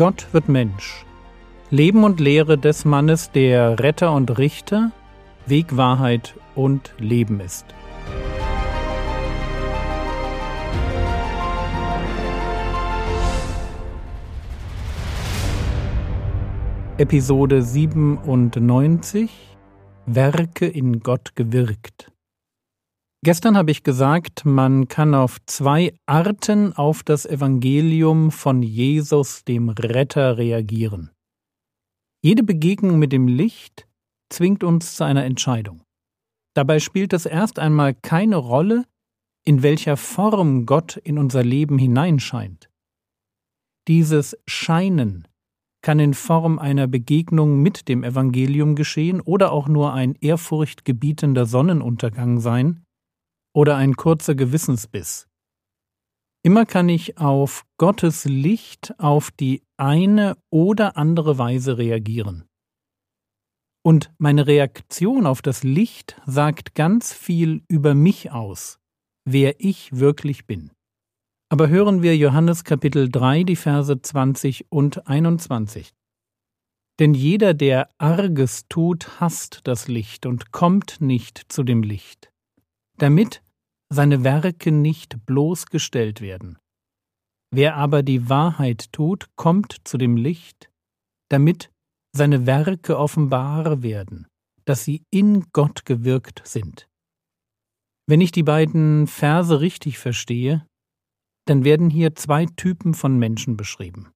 Gott wird Mensch. Leben und Lehre des Mannes, der Retter und Richter, Weg, Wahrheit und Leben ist. Episode 97 Werke in Gott gewirkt. Gestern habe ich gesagt, man kann auf zwei Arten auf das Evangelium von Jesus, dem Retter, reagieren. Jede Begegnung mit dem Licht zwingt uns zu einer Entscheidung. Dabei spielt es erst einmal keine Rolle, in welcher Form Gott in unser Leben hineinscheint. Dieses Scheinen kann in Form einer Begegnung mit dem Evangelium geschehen oder auch nur ein ehrfurchtgebietender Sonnenuntergang sein, oder ein kurzer Gewissensbiss. Immer kann ich auf Gottes Licht auf die eine oder andere Weise reagieren. Und meine Reaktion auf das Licht sagt ganz viel über mich aus, wer ich wirklich bin. Aber hören wir Johannes Kapitel 3, die Verse 20 und 21. Denn jeder, der Arges tut, hasst das Licht und kommt nicht zu dem Licht, damit seine Werke nicht bloßgestellt werden. Wer aber die Wahrheit tut, kommt zu dem Licht, damit seine Werke offenbar werden, dass sie in Gott gewirkt sind. Wenn ich die beiden Verse richtig verstehe, dann werden hier zwei Typen von Menschen beschrieben.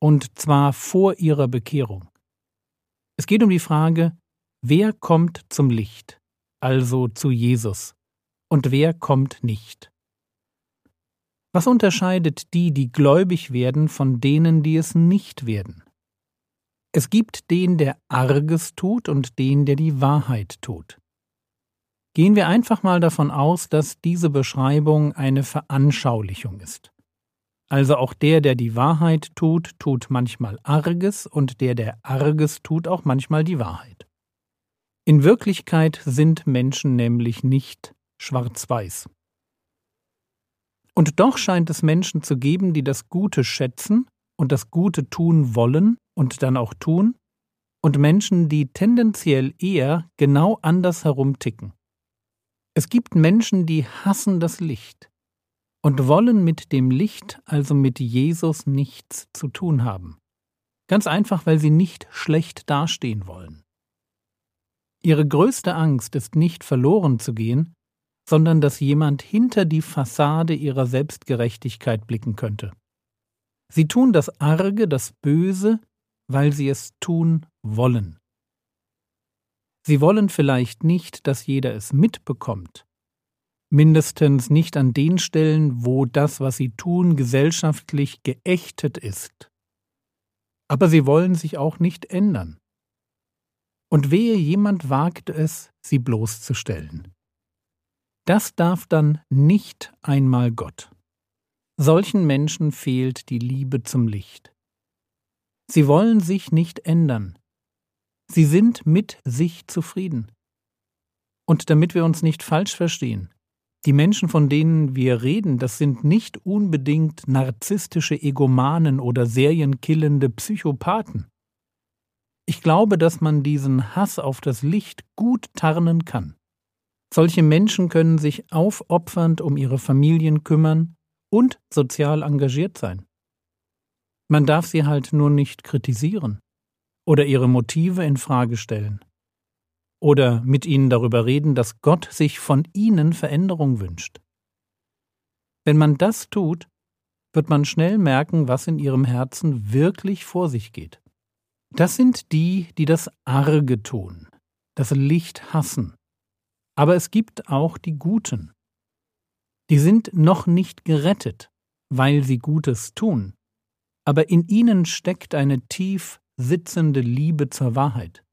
Und zwar vor ihrer Bekehrung. Es geht um die Frage, wer kommt zum Licht, also zu Jesus, und wer kommt nicht. Was unterscheidet die, die gläubig werden, von denen, die es nicht werden? Es gibt den, der Arges tut und den, der die Wahrheit tut. Gehen wir einfach mal davon aus, dass diese Beschreibung eine Veranschaulichung ist. Also auch der, der die Wahrheit tut, tut manchmal Arges und der, der Arges tut, auch manchmal die Wahrheit. In Wirklichkeit sind Menschen nämlich nicht schwarz-weiß. Und doch scheint es Menschen zu geben, die das Gute schätzen und das Gute tun wollen und dann auch tun, und Menschen, die tendenziell eher genau andersherum ticken. Es gibt Menschen, die hassen das Licht und wollen mit dem Licht, also mit Jesus, nichts zu tun haben. Ganz einfach, weil sie nicht schlecht dastehen wollen. Ihre größte Angst ist nicht verloren zu gehen, sondern dass jemand hinter die Fassade ihrer Selbstgerechtigkeit blicken könnte. Sie tun das Arge, das Böse, weil sie es tun wollen. Sie wollen vielleicht nicht, dass jeder es mitbekommt, mindestens nicht an den Stellen, wo das, was sie tun, gesellschaftlich geächtet ist. Aber sie wollen sich auch nicht ändern. Und wehe jemand wagt es, sie bloßzustellen. Das darf dann nicht einmal Gott. Solchen Menschen fehlt die Liebe zum Licht. Sie wollen sich nicht ändern. Sie sind mit sich zufrieden. Und damit wir uns nicht falsch verstehen, die Menschen, von denen wir reden, das sind nicht unbedingt narzisstische Egomanen oder serienkillende Psychopathen. Ich glaube, dass man diesen Hass auf das Licht gut tarnen kann. Solche Menschen können sich aufopfernd um ihre Familien kümmern und sozial engagiert sein. Man darf sie halt nur nicht kritisieren oder ihre Motive in Frage stellen oder mit ihnen darüber reden, dass Gott sich von ihnen Veränderung wünscht. Wenn man das tut, wird man schnell merken, was in ihrem Herzen wirklich vor sich geht. Das sind die, die das Arge tun, das Licht hassen, aber es gibt auch die Guten. Die sind noch nicht gerettet, weil sie Gutes tun, aber in ihnen steckt eine tief sitzende Liebe zur Wahrheit.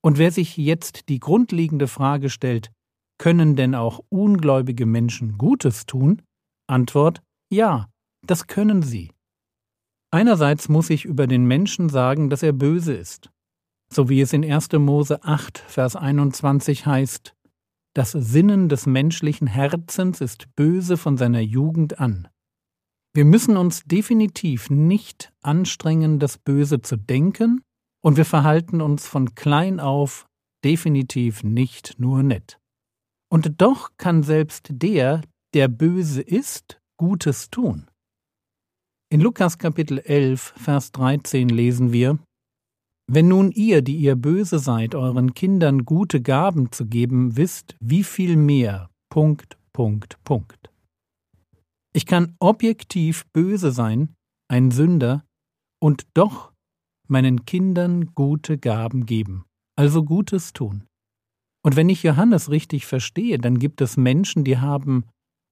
Und wer sich jetzt die grundlegende Frage stellt, können denn auch ungläubige Menschen Gutes tun? Antwort ja, das können sie. Einerseits muss ich über den Menschen sagen, dass er böse ist so wie es in 1. Mose 8, Vers 21 heißt, das Sinnen des menschlichen Herzens ist böse von seiner Jugend an. Wir müssen uns definitiv nicht anstrengen, das Böse zu denken, und wir verhalten uns von klein auf definitiv nicht nur nett. Und doch kann selbst der, der böse ist, Gutes tun. In Lukas Kapitel 11, Vers 13 lesen wir, Wenn nun ihr, die ihr böse seid, euren Kindern gute Gaben zu geben wisst, wie viel mehr, Punkt, Punkt, Punkt. Ich kann objektiv böse sein, ein Sünder, und doch meinen Kindern gute Gaben geben, also Gutes tun. Und wenn ich Johannes richtig verstehe, dann gibt es Menschen, die haben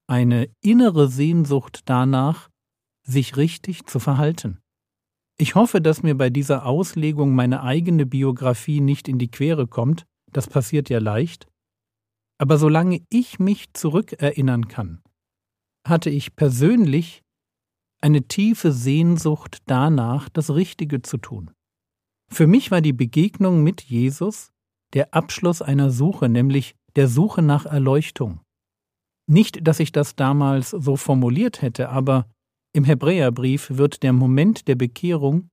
eine innere Sehnsucht danach, sich richtig zu verhalten. Ich hoffe, dass mir bei dieser Auslegung meine eigene Biografie nicht in die Quere kommt, das passiert ja leicht, aber solange ich mich zurückerinnern kann, hatte ich persönlich eine tiefe Sehnsucht danach, das Richtige zu tun. Für mich war die Begegnung mit Jesus der Abschluss einer Suche, nämlich der Suche nach Erleuchtung. Nicht, dass ich das damals so formuliert hätte, aber im Hebräerbrief wird der Moment der Bekehrung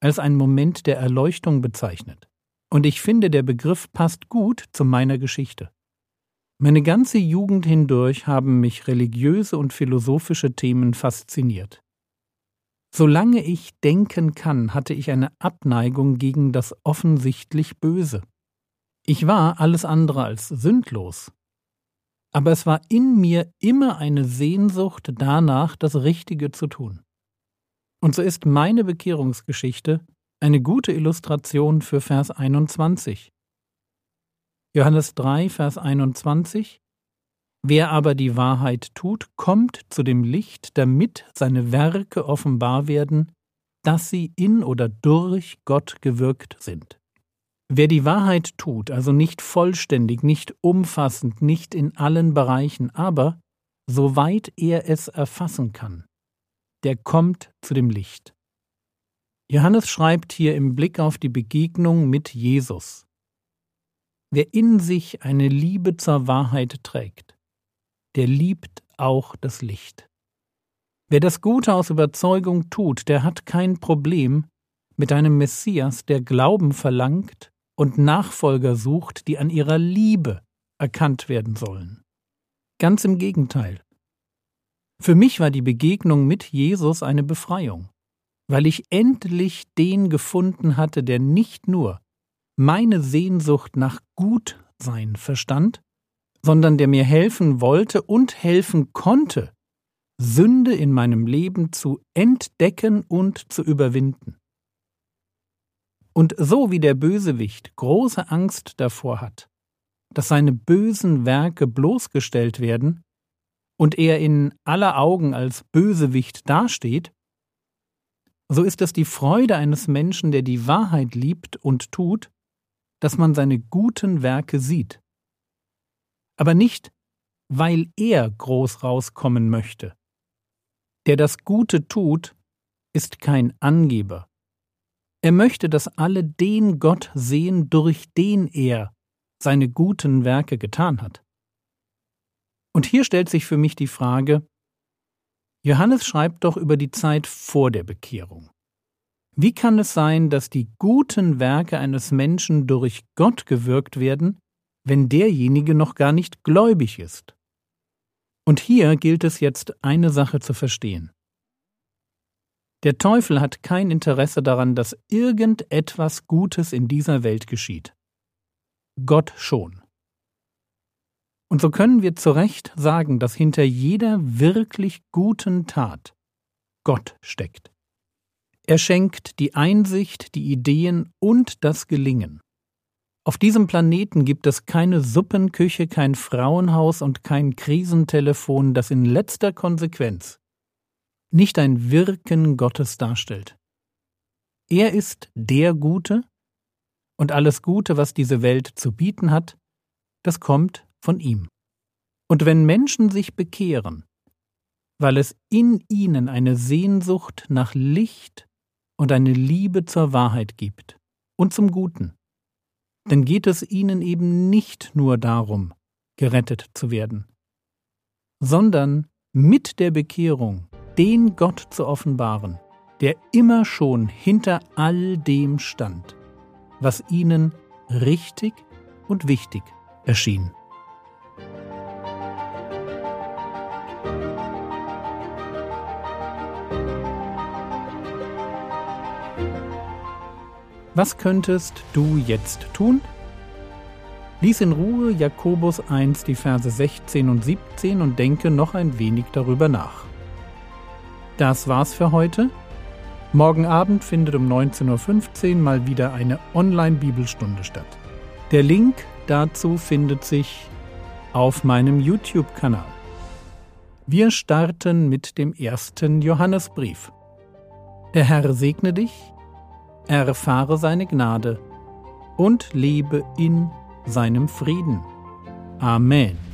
als ein Moment der Erleuchtung bezeichnet. Und ich finde, der Begriff passt gut zu meiner Geschichte. Meine ganze Jugend hindurch haben mich religiöse und philosophische Themen fasziniert. Solange ich denken kann, hatte ich eine Abneigung gegen das offensichtlich Böse. Ich war alles andere als sündlos, aber es war in mir immer eine Sehnsucht danach, das Richtige zu tun. Und so ist meine Bekehrungsgeschichte eine gute Illustration für Vers 21. Johannes 3, Vers 21 Wer aber die Wahrheit tut, kommt zu dem Licht, damit seine Werke offenbar werden, dass sie in oder durch Gott gewirkt sind. Wer die Wahrheit tut, also nicht vollständig, nicht umfassend, nicht in allen Bereichen, aber soweit er es erfassen kann, der kommt zu dem Licht. Johannes schreibt hier im Blick auf die Begegnung mit Jesus. Wer in sich eine Liebe zur Wahrheit trägt, der liebt auch das Licht. Wer das Gute aus Überzeugung tut, der hat kein Problem mit einem Messias, der Glauben verlangt und Nachfolger sucht, die an ihrer Liebe erkannt werden sollen. Ganz im Gegenteil. Für mich war die Begegnung mit Jesus eine Befreiung, weil ich endlich den gefunden hatte, der nicht nur meine Sehnsucht nach Gutsein verstand, sondern der mir helfen wollte und helfen konnte, Sünde in meinem Leben zu entdecken und zu überwinden. Und so wie der Bösewicht große Angst davor hat, dass seine bösen Werke bloßgestellt werden und er in aller Augen als Bösewicht dasteht, so ist es die Freude eines Menschen, der die Wahrheit liebt und tut, dass man seine guten Werke sieht. Aber nicht, weil er groß rauskommen möchte. Der das Gute tut, ist kein Angeber. Er möchte, dass alle den Gott sehen, durch den er seine guten Werke getan hat. Und hier stellt sich für mich die Frage, Johannes schreibt doch über die Zeit vor der Bekehrung. Wie kann es sein, dass die guten Werke eines Menschen durch Gott gewirkt werden, wenn derjenige noch gar nicht gläubig ist? Und hier gilt es jetzt eine Sache zu verstehen. Der Teufel hat kein Interesse daran, dass irgendetwas Gutes in dieser Welt geschieht. Gott schon. Und so können wir zu Recht sagen, dass hinter jeder wirklich guten Tat Gott steckt. Er schenkt die Einsicht, die Ideen und das Gelingen. Auf diesem Planeten gibt es keine Suppenküche, kein Frauenhaus und kein Krisentelefon, das in letzter Konsequenz nicht ein Wirken Gottes darstellt. Er ist der Gute und alles Gute, was diese Welt zu bieten hat, das kommt von ihm. Und wenn Menschen sich bekehren, weil es in ihnen eine Sehnsucht nach Licht und eine Liebe zur Wahrheit gibt und zum Guten, dann geht es ihnen eben nicht nur darum, gerettet zu werden, sondern mit der Bekehrung den Gott zu offenbaren, der immer schon hinter all dem stand, was ihnen richtig und wichtig erschien. Was könntest du jetzt tun? Lies in Ruhe Jakobus 1 die Verse 16 und 17 und denke noch ein wenig darüber nach. Das war's für heute. Morgen Abend findet um 19.15 Uhr mal wieder eine Online-Bibelstunde statt. Der Link dazu findet sich auf meinem YouTube-Kanal. Wir starten mit dem ersten Johannesbrief. Der Herr segne dich erfahre seine Gnade und lebe in seinem Frieden. Amen.